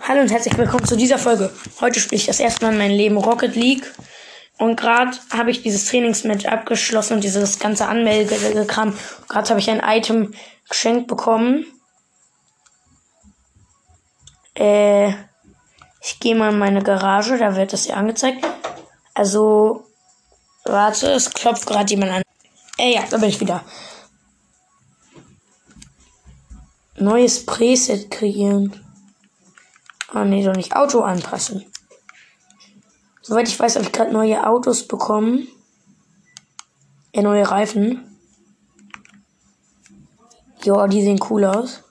Hallo und herzlich willkommen zu dieser Folge. Heute spiele ich das erste Mal in meinem Leben Rocket League. Und gerade habe ich dieses Trainingsmatch abgeschlossen und dieses ganze Anmeldekram. Gerade habe ich ein Item geschenkt bekommen. Äh, ich gehe mal in meine Garage, da wird das ja angezeigt. Also, warte, es klopft gerade jemand an. Äh, ja, da bin ich wieder. Neues Preset kreieren. Ah, nee, doch nicht. Auto anpassen. Soweit ich weiß, habe ich gerade neue Autos bekommen. Äh, neue Reifen. Ja, die sehen cool aus.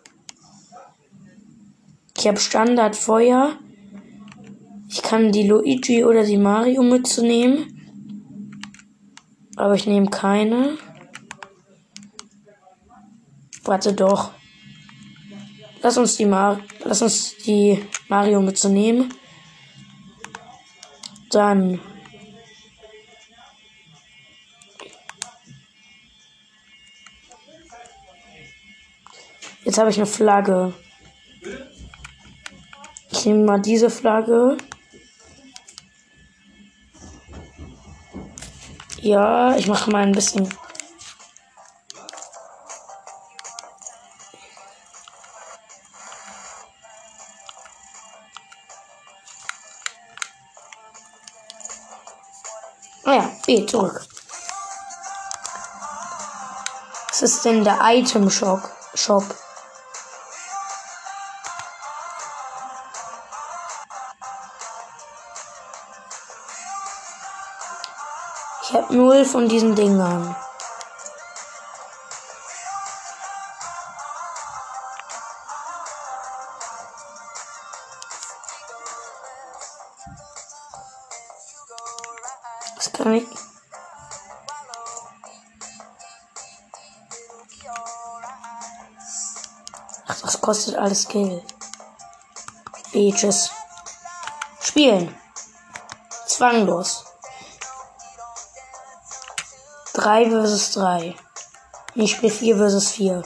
Ich habe Standard Feuer. Ich kann die Luigi oder die Mario mitzunehmen. Aber ich nehme keine. Warte doch. Lass uns die Mar Lass uns die Mario mitzunehmen. Dann. Jetzt habe ich eine Flagge. Ich nehme mal diese Flagge. Ja, ich mache mal ein bisschen B, zurück. Was ist denn der Item Shop? Shop? Ich habe null von diesen Dingern. Das kann ich. Ach, das kostet alles Geld. Beaches. Spielen. Zwanglos. 3 versus 3. Ich spiele 4 versus 4.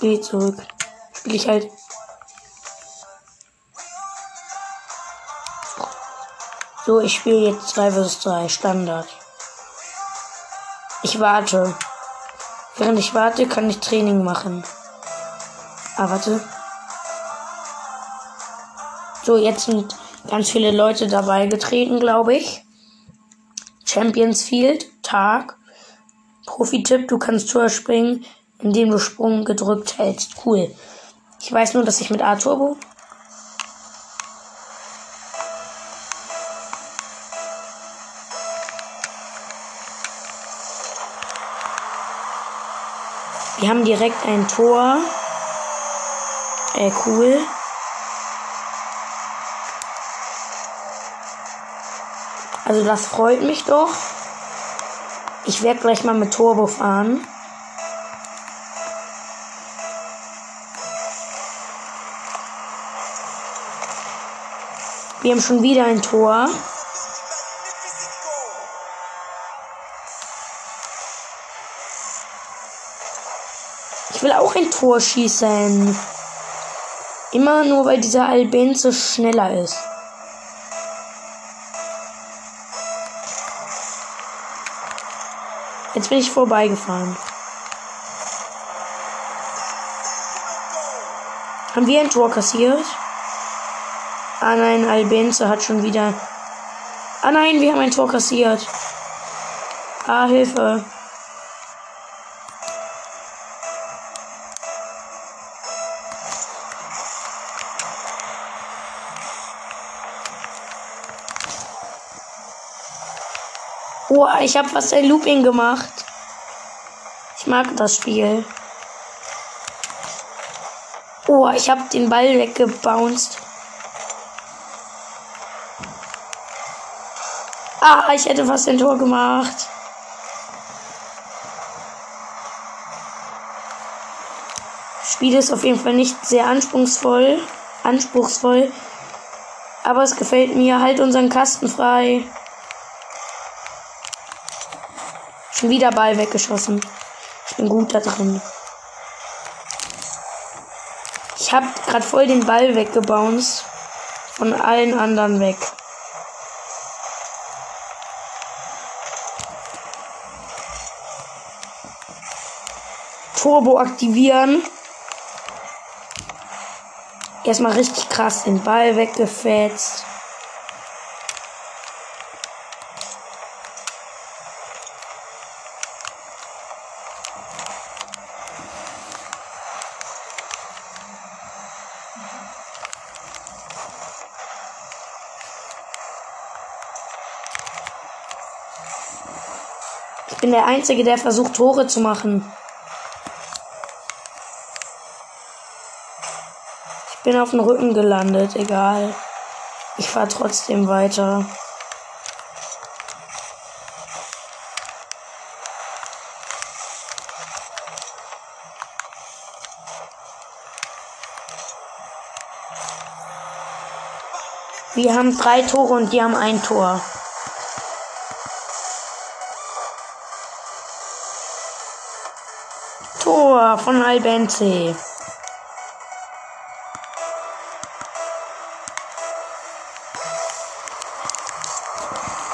Geh zurück. Spiele ich halt So, ich spiele jetzt 3 vs 3 Standard. Ich warte. Während ich warte, kann ich Training machen. Ah, warte. So, jetzt sind ganz viele Leute dabei getreten, glaube ich. Champions Field, Tag. Profi-Tipp, du kannst Tor springen, indem du Sprung gedrückt hältst. Cool. Ich weiß nur, dass ich mit A-Turbo Wir haben direkt ein Tor. Äh, cool. Also das freut mich doch. Ich werde gleich mal mit Turbo fahren. Wir haben schon wieder ein Tor. Will auch ein Tor schießen. Immer nur, weil dieser Albenze schneller ist. Jetzt bin ich vorbeigefahren. Haben wir ein Tor kassiert? Ah nein, Albenze hat schon wieder. Ah nein, wir haben ein Tor kassiert. Ah, Hilfe. Ich habe fast ein Looping gemacht. Ich mag das Spiel. Oh, ich habe den Ball weggebounced. Ah, ich hätte fast ein Tor gemacht. Das Spiel ist auf jeden Fall nicht sehr anspruchsvoll. Anspruchsvoll. Aber es gefällt mir. Halt unseren Kasten frei. Schon wieder Ball weggeschossen. Ich bin gut da drin. Ich habe gerade voll den Ball weggebounced. Von allen anderen weg. Turbo aktivieren. Erstmal richtig krass den Ball weggefetzt. Der Einzige, der versucht, Tore zu machen. Ich bin auf dem Rücken gelandet, egal. Ich fahre trotzdem weiter. Wir haben drei Tore und die haben ein Tor. Von Albenze.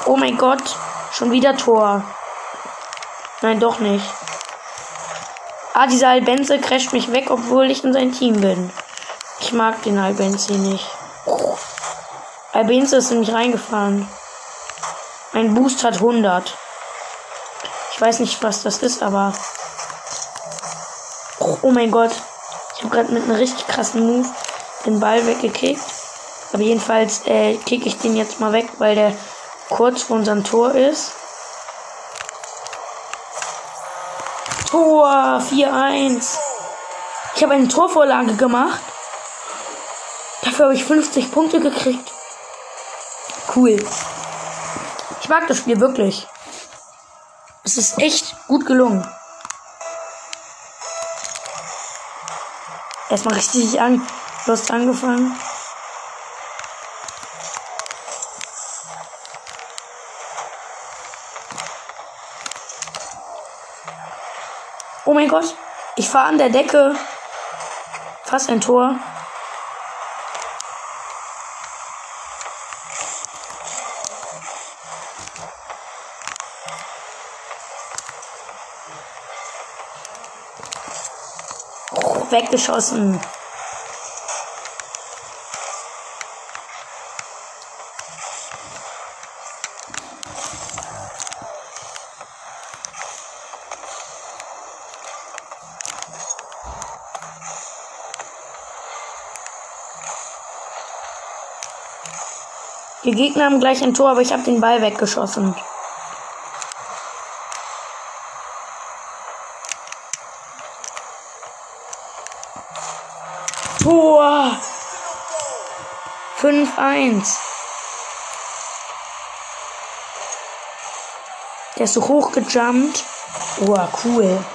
Oh mein Gott, schon wieder Tor. Nein, doch nicht. Ah, dieser Albenze crasht mich weg, obwohl ich in sein Team bin. Ich mag den Albenze nicht. Albenze ist in mich reingefahren. Mein Boost hat 100. Ich weiß nicht, was das ist, aber Oh mein Gott. Ich habe gerade mit einem richtig krassen Move den Ball weggekickt. Aber jedenfalls äh, kicke ich den jetzt mal weg, weil der kurz vor unserem Tor ist. Tor 4-1. Ich habe eine Torvorlage gemacht. Dafür habe ich 50 Punkte gekriegt. Cool. Ich mag das Spiel wirklich. Es ist echt gut gelungen. Erstmal richtig an, Lust angefangen. Oh mein Gott, ich fahre an der Decke. Fast ein Tor. Weggeschossen. Die Gegner haben gleich ein Tor, aber ich habe den Ball weggeschossen. Tor. 5-1. Der ist so hoch gejumpt. Oh, cool.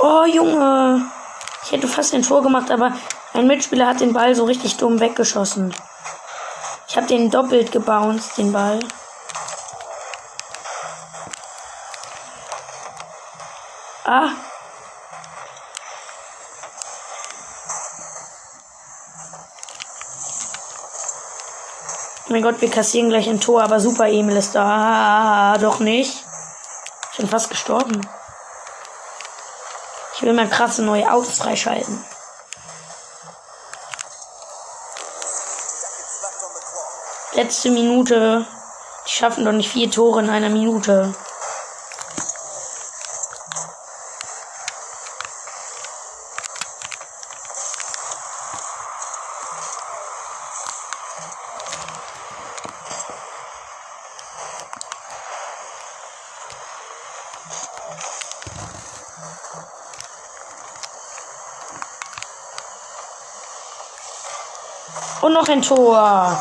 Oh, Junge. Ich hätte fast ein Tor gemacht, aber ein Mitspieler hat den Ball so richtig dumm weggeschossen. Ich habe den doppelt gebounced, den Ball. Ah. Oh mein Gott, wir kassieren gleich ein Tor, aber Super Emil ist da. Ah, doch nicht. Ich bin fast gestorben. Ich will mal krasse neue Autos freischalten. Letzte Minute. Die schaffen doch nicht vier Tore in einer Minute. noch ein Tor.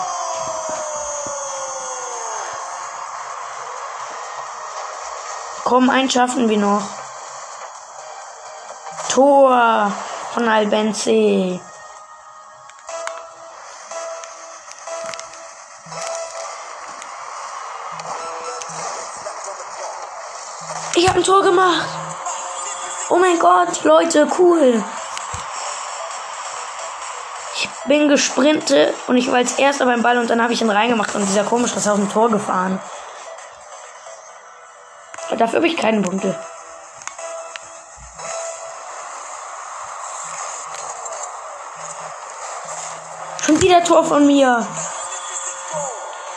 Komm, eins schaffen wir noch. Tor von Albenzi. Ich habe ein Tor gemacht. Oh mein Gott, Leute, cool. Bin gesprintet und ich war als erster beim Ball und dann habe ich ihn reingemacht und dieser komische ist auf dem Tor gefahren. Aber dafür habe ich keine Punkte. Schon wieder Tor von mir.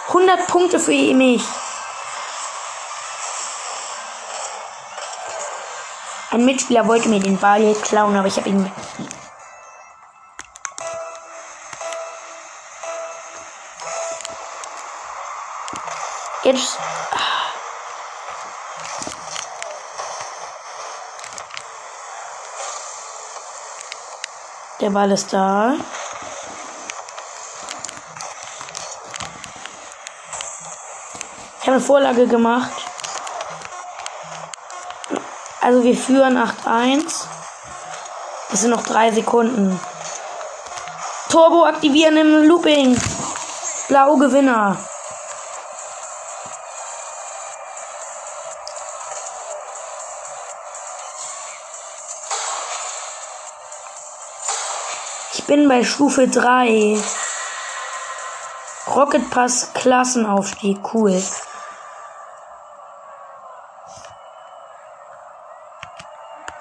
100 Punkte für mich. Ein Mitspieler wollte mir den Ball klauen, aber ich habe ihn. Jetzt. Der Ball ist da. Ich habe eine Vorlage gemacht. Also wir führen 8-1. Es sind noch drei Sekunden. Turbo aktivieren im Looping. Blau Gewinner. Bin bei Stufe 3. Rocket Pass Klassenaufstieg. Cool.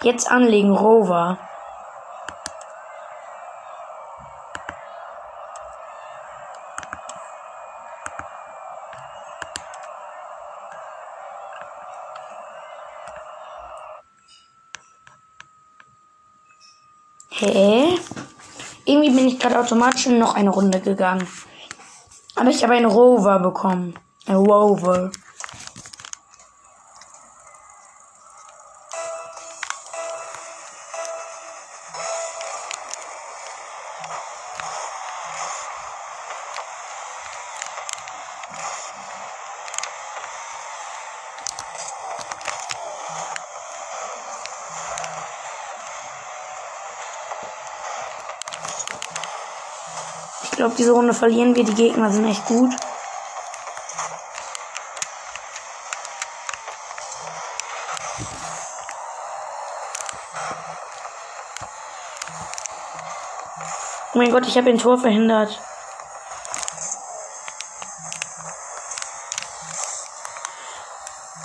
Jetzt anlegen, Rover. Hä? Irgendwie bin ich gerade automatisch in noch eine Runde gegangen. Aber ich habe einen Rover bekommen. Ein Rover. Diese Runde verlieren wir. Die Gegner sind echt gut. Oh mein Gott, ich habe ein Tor verhindert.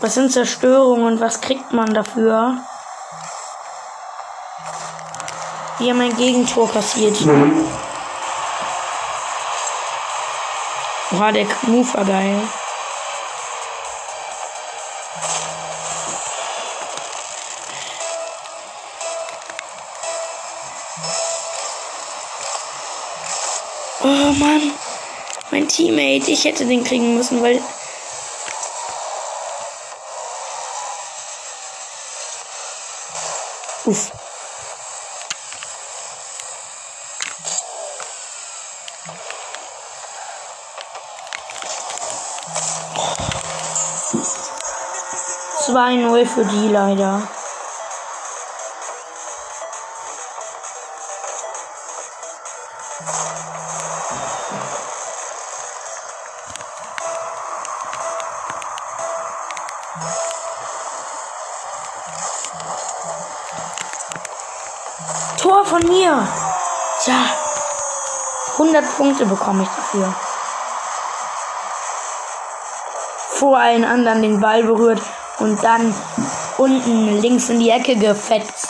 Was sind Zerstörungen und was kriegt man dafür? Wir haben ein Gegentor kassiert. Mhm. Oha, der Move war geil. Oh Mann. Mein Teammate. Ich hätte den kriegen müssen, weil. Uff. Zwei null für die leider. Tor von mir. Ja. 100 Punkte bekomme ich dafür. Vor allen anderen den Ball berührt und dann unten links in die Ecke gefetzt.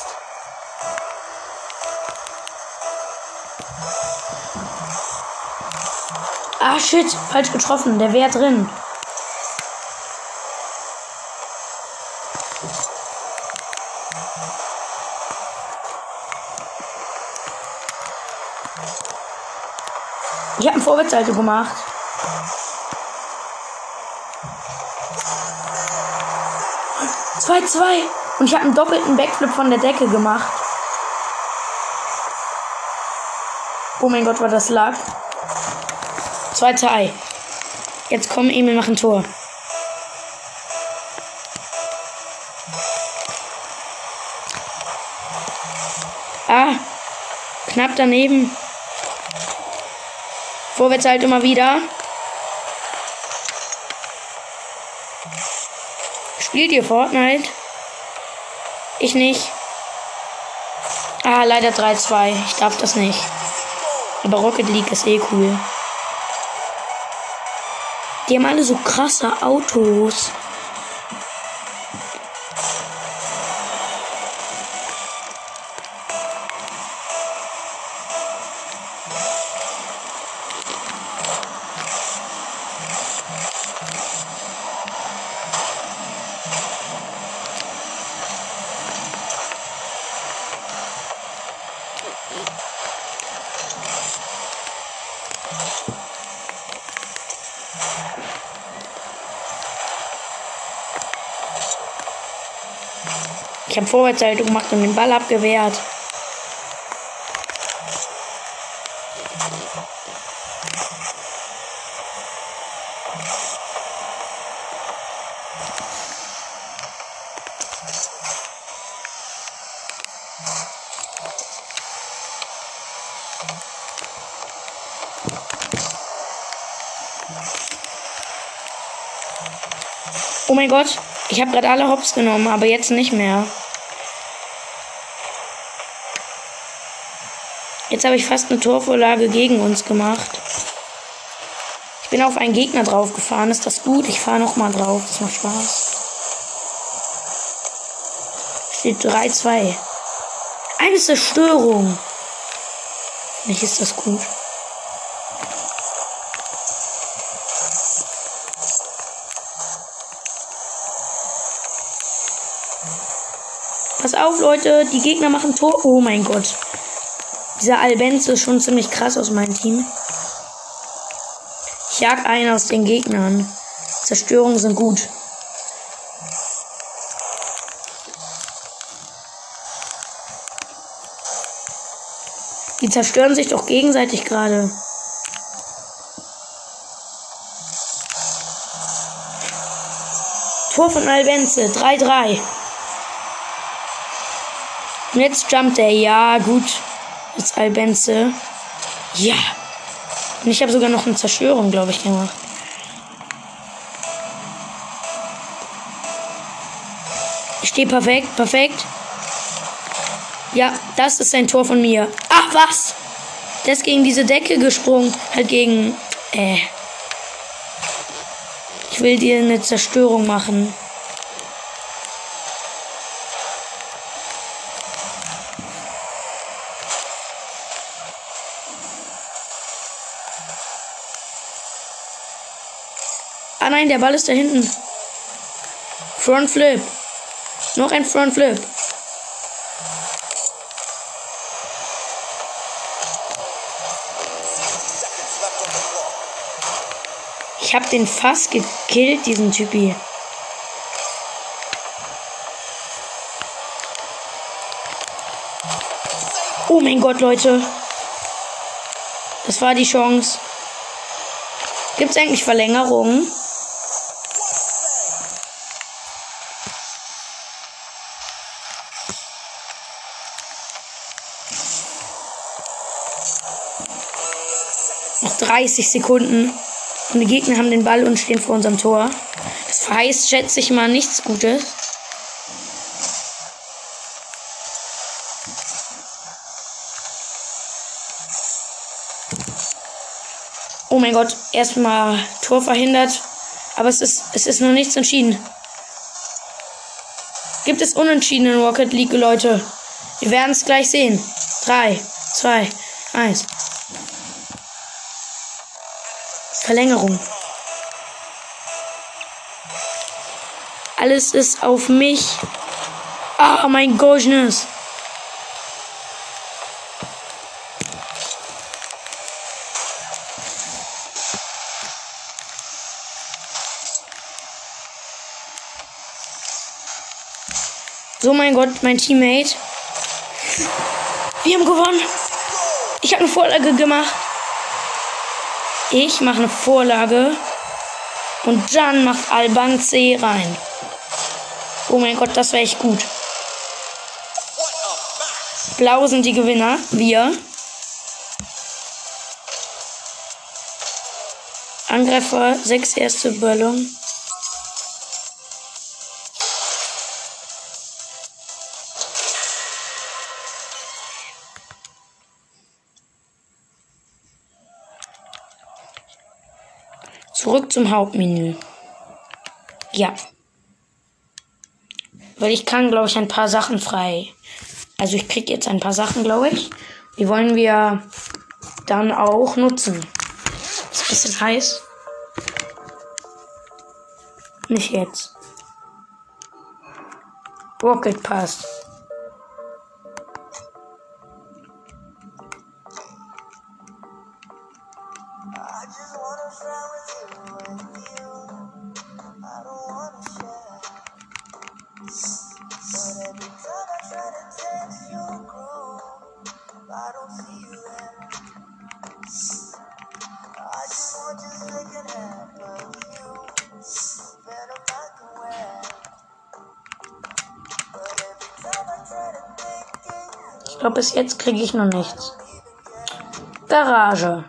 Ah shit, falsch getroffen. Der wäre drin. Ich habe ein Vorwärtssalto gemacht. Zwei, zwei. Und ich habe einen doppelten Backflip von der Decke gemacht. Oh mein Gott, war das lag. 2-2. Jetzt kommen Emil machen Tor. Ah, knapp daneben. Vorwärts halt immer wieder. Spielt ihr Fortnite? Ich nicht. Ah, leider 3-2. Ich darf das nicht. Aber Rocket League ist eh cool. Die haben alle so krasse Autos. Vorwärtshaltung gemacht und den Ball abgewehrt. Oh mein Gott, ich habe gerade alle Hops genommen, aber jetzt nicht mehr. Jetzt habe ich fast eine Torvorlage gegen uns gemacht. Ich bin auf einen Gegner draufgefahren. Ist das gut? Ich fahre nochmal drauf. Das macht Spaß. Steht 3-2. Eine Zerstörung. Nicht ist das gut. Pass auf, Leute. Die Gegner machen Tor. Oh mein Gott. Dieser Albenz ist schon ziemlich krass aus meinem Team. Ich jag einen aus den Gegnern. Zerstörungen sind gut. Die zerstören sich doch gegenseitig gerade. Tor von Albenze, 3-3. Und jetzt jumpt er. Ja, gut. Jetzt Albenze. Ja. Und ich habe sogar noch eine Zerstörung, glaube ich, gemacht. Ich stehe perfekt, perfekt. Ja, das ist ein Tor von mir. Ach, was? Der ist gegen diese Decke gesprungen. Halt gegen. Äh. Ich will dir eine Zerstörung machen. Ah nein, der Ball ist da hinten. Front Flip. Noch ein Front Flip. Ich hab den fast gekillt, diesen Typi. Oh mein Gott, Leute. Das war die Chance. Gibt es eigentlich Verlängerungen? 30 Sekunden. Und die Gegner haben den Ball und stehen vor unserem Tor. Das verheißt, schätze ich mal, nichts Gutes. Oh mein Gott, erstmal Tor verhindert. Aber es ist, es ist noch nichts entschieden. Gibt es Unentschieden in Rocket League, Leute? Wir werden es gleich sehen. 3, 2, 1. Verlängerung. Alles ist auf mich. Ah, oh mein Goodness. So, mein Gott, mein Teammate. Wir haben gewonnen. Ich habe eine Vorlage gemacht. Ich mache eine Vorlage. Und dann macht Alban C rein. Oh mein Gott, das wäre echt gut. Blau sind die Gewinner. Wir. Angreifer, sechs erste Ballon. Zurück zum Hauptmenü. Ja. Weil ich kann, glaube ich, ein paar Sachen frei. Also ich kriege jetzt ein paar Sachen, glaube ich. Die wollen wir dann auch nutzen. Ist ein bisschen heiß. Nicht jetzt. Rocket Pass. Glaube, bis jetzt kriege ich noch nichts. Garage.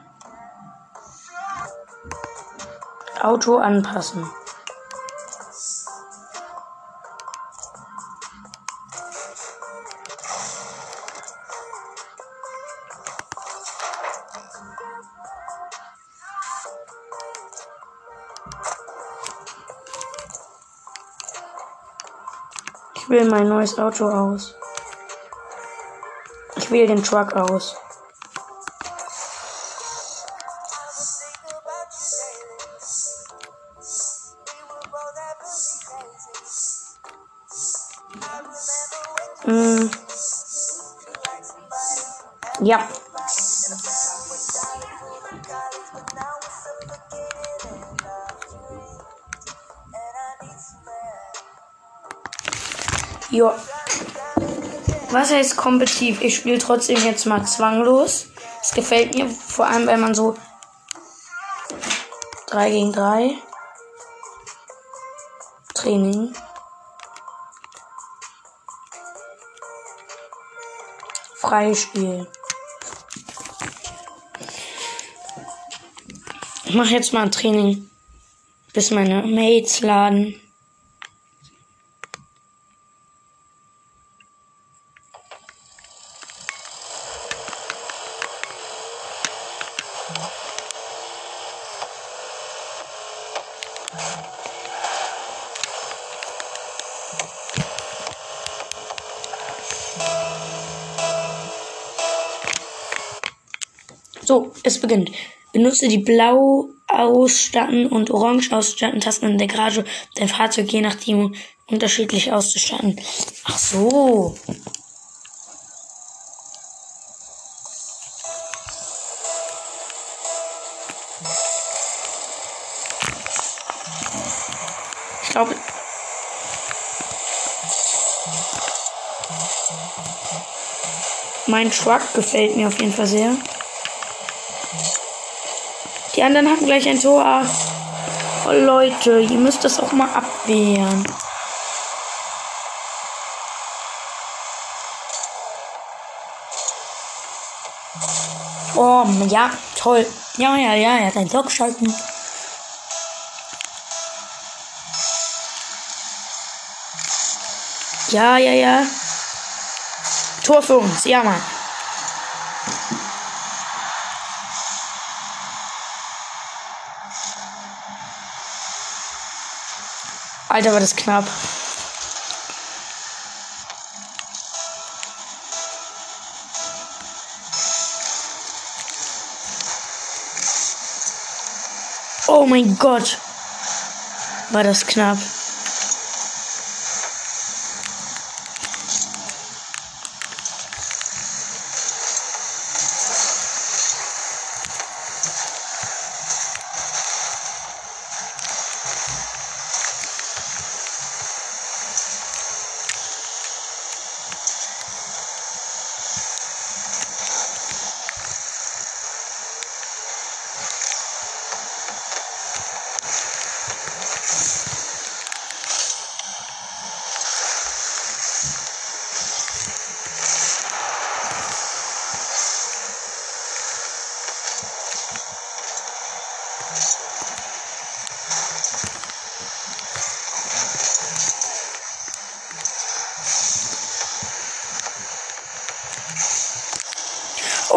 Auto anpassen. Ich wähle mein neues Auto aus. Wähle den Truck aus. Mm. Ja. Ja. Was heißt kompetitiv? Ich spiele trotzdem jetzt mal zwanglos. Es gefällt mir, vor allem wenn man so 3 gegen 3 Training. Freispiel. Ich mache jetzt mal ein Training, bis meine Mates laden. So, es beginnt. Benutze die blau ausstatten und orange ausstatten Tasten in der Garage, dein Fahrzeug je nachdem unterschiedlich auszustatten. Ach so. Ich glaube, mein Truck gefällt mir auf jeden Fall sehr. Die anderen haben gleich ein Tor. Oh Leute, ihr müsst das auch mal abwehren. Oh, ja, toll. Ja, ja, ja, ja, dein Block schalten. Ja, ja, ja. Tor für uns, ja, Mann. Alter, war das knapp. Oh mein Gott. War das knapp.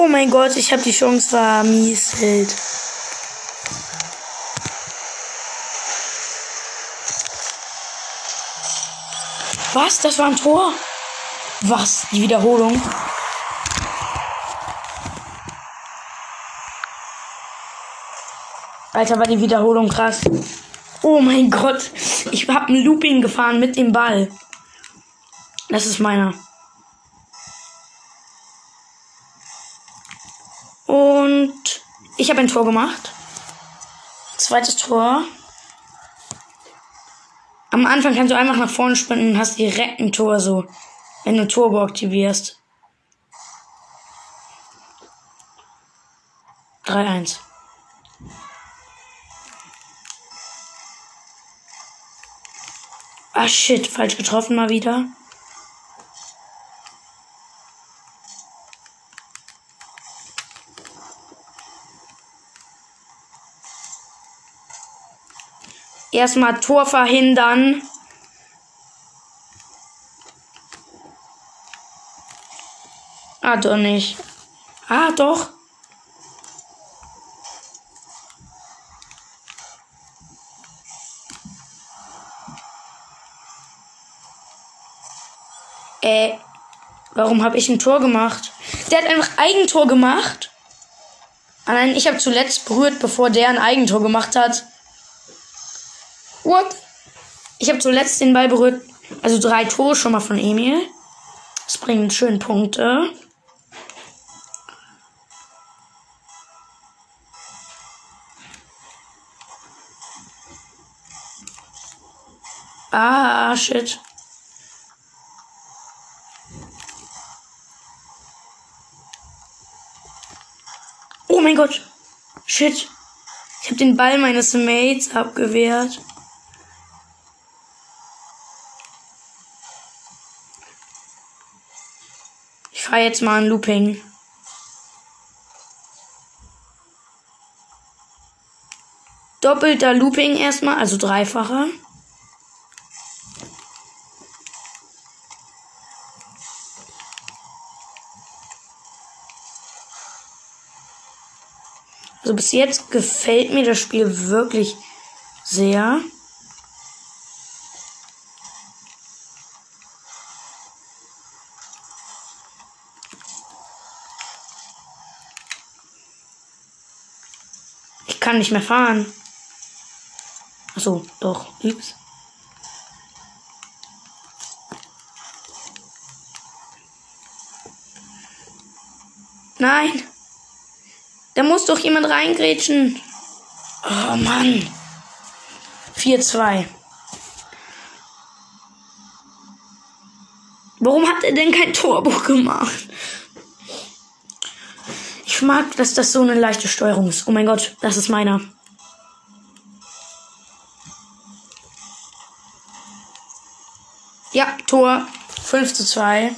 Oh mein Gott, ich habe die Chance vermieselt. Was? Das war ein Tor? Was? Die Wiederholung? Alter, war die Wiederholung krass. Oh mein Gott. Ich habe ein Looping gefahren mit dem Ball. Das ist meiner. Ich habe ein Tor gemacht. Zweites Tor. Am Anfang kannst du einfach nach vorne sprinten und hast direkt ein Tor so, wenn du Turbo aktivierst. 3-1. Ah shit, falsch getroffen mal wieder. Erstmal Tor verhindern. Ah, doch nicht. Ah, doch. Äh, warum habe ich ein Tor gemacht? Der hat einfach Eigentor gemacht. Ah nein, ich habe zuletzt berührt, bevor der ein Eigentor gemacht hat. What? Ich habe zuletzt den Ball berührt. Also drei Tore schon mal von Emil. Das bringt schön Punkte. Ah, shit. Oh mein Gott. Shit. Ich habe den Ball meines Mates abgewehrt. Fahre jetzt mal ein Looping. Doppelter Looping erstmal, also dreifacher. Also bis jetzt gefällt mir das Spiel wirklich sehr. Kann nicht mehr fahren. Achso, doch. Ups. Nein. Da muss doch jemand reingrätschen. Oh Mann. 4-2. Warum hat er denn kein Torbuch gemacht? Ich mag, dass das so eine leichte Steuerung ist. Oh mein Gott, das ist meiner. Ja, Tor. 5 zu 2.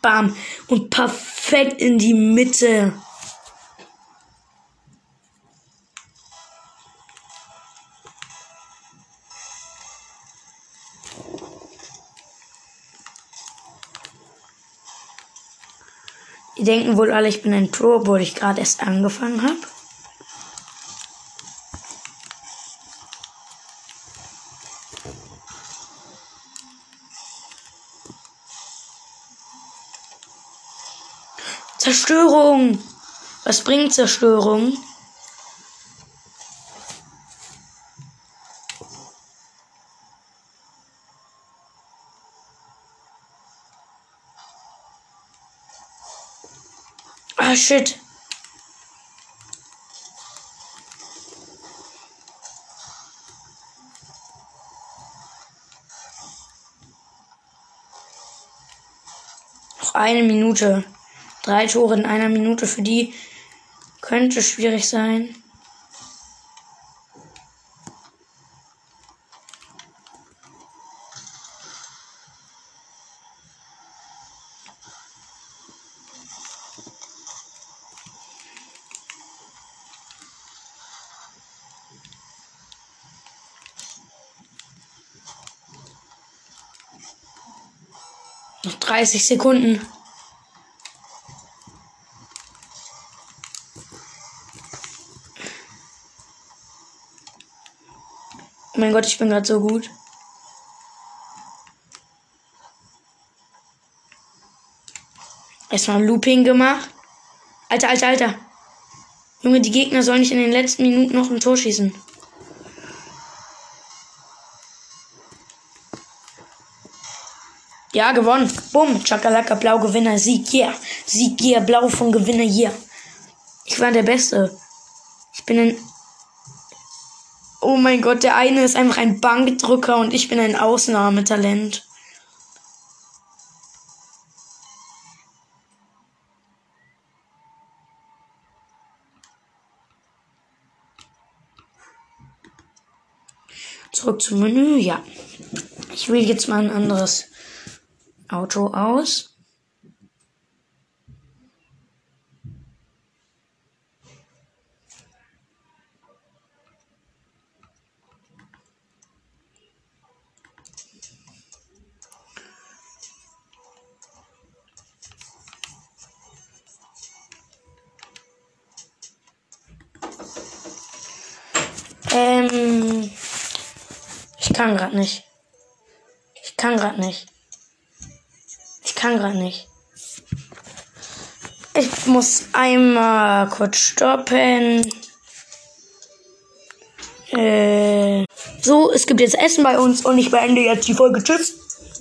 Bam. Und perfekt in die Mitte. Die denken wohl alle, ich bin ein Pro, obwohl ich gerade erst angefangen habe. Zerstörung! Was bringt Zerstörung? Shit. Noch eine Minute. Drei Tore in einer Minute für die könnte schwierig sein. Noch 30 Sekunden. mein Gott, ich bin gerade so gut. Erstmal Looping gemacht. Alter, alter, alter. Junge, die Gegner sollen nicht in den letzten Minuten noch ein Tor schießen. Ja, gewonnen. Bumm. Chakalaka, blau, Gewinner, Sieg, yeah. Sieg, yeah. Blau von Gewinner, yeah. Ich war der Beste. Ich bin ein. Oh mein Gott, der eine ist einfach ein Bankdrücker und ich bin ein Ausnahmetalent. Zurück zum Menü, ja. Ich wähle jetzt mal ein anderes Auto aus. Ähm, ich kann gerade nicht. Ich kann gerade nicht. Kann gerade nicht. Ich muss einmal kurz stoppen. Äh, so, es gibt jetzt Essen bei uns und ich beende jetzt die Folge. Tschüss.